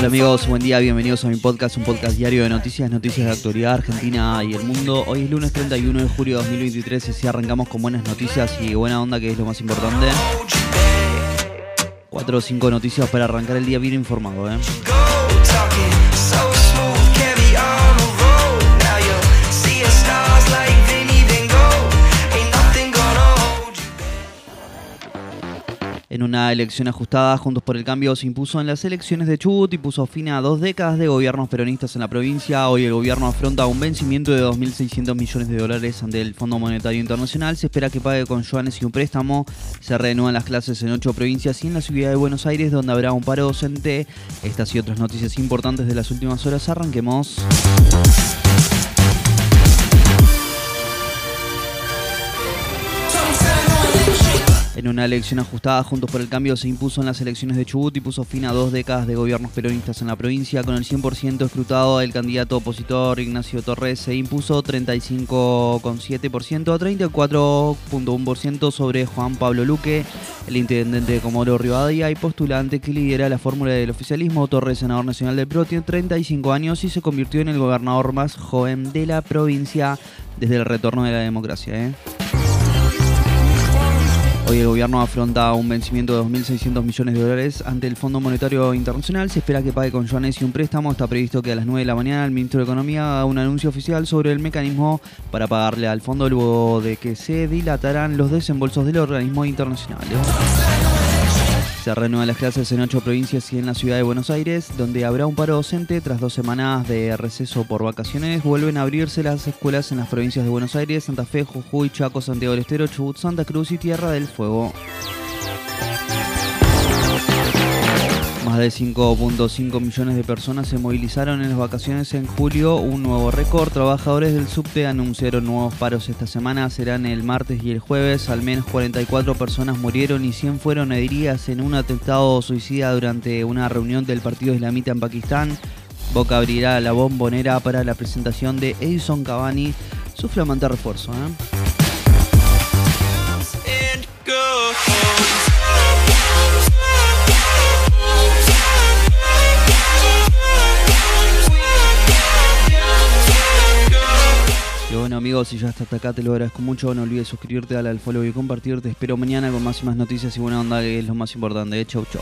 Hola amigos, buen día, bienvenidos a mi podcast, un podcast diario de noticias, noticias de actualidad argentina y el mundo. Hoy es lunes 31 de julio de 2023 y así arrancamos con buenas noticias y buena onda que es lo más importante. Cuatro o cinco noticias para arrancar el día bien informado, ¿eh? En una elección ajustada, Juntos por el Cambio se impuso en las elecciones de Chubut y puso fin a dos décadas de gobiernos peronistas en la provincia. Hoy el gobierno afronta un vencimiento de 2.600 millones de dólares ante el Fondo Monetario Internacional. Se espera que pague con yuanes y un préstamo. Se reanudan las clases en ocho provincias y en la ciudad de Buenos Aires, donde habrá un paro docente. Estas y otras noticias importantes de las últimas horas. Arranquemos. En una elección ajustada, Juntos por el Cambio se impuso en las elecciones de Chubut y puso fin a dos décadas de gobiernos peronistas en la provincia. Con el 100% escrutado, el candidato opositor Ignacio Torres se impuso 35,7% a 34,1% sobre Juan Pablo Luque, el intendente de Comoro Rivadavia y postulante que lidera la fórmula del oficialismo. Torres, senador nacional del PRO, tiene 35 años y se convirtió en el gobernador más joven de la provincia desde el retorno de la democracia. ¿eh? Hoy el gobierno afronta un vencimiento de 2.600 millones de dólares ante el Fondo Monetario Internacional. Se espera que pague con yuanes y un préstamo. Está previsto que a las 9 de la mañana el ministro de Economía haga un anuncio oficial sobre el mecanismo para pagarle al fondo luego de que se dilataran los desembolsos del organismo internacional. Se renuevan las clases en ocho provincias y en la ciudad de Buenos Aires, donde habrá un paro docente tras dos semanas de receso por vacaciones. Vuelven a abrirse las escuelas en las provincias de Buenos Aires, Santa Fe, Jujuy, Chaco, Santiago del Estero, Chubut, Santa Cruz y Tierra del Fuego. De 5.5 millones de personas se movilizaron en las vacaciones en julio, un nuevo récord. Trabajadores del subte anunciaron nuevos paros esta semana, serán el martes y el jueves. Al menos 44 personas murieron y 100 fueron heridas en un atentado suicida durante una reunión del Partido Islamita en Pakistán. Boca abrirá la bombonera para la presentación de Edison Cavani, su flamante refuerzo. ¿eh? Bueno amigos, si ya hasta acá te lo agradezco mucho, no olvides suscribirte, darle al follow y compartir. Te espero mañana con más y más noticias y buena onda, que es lo más importante. Chau, chau.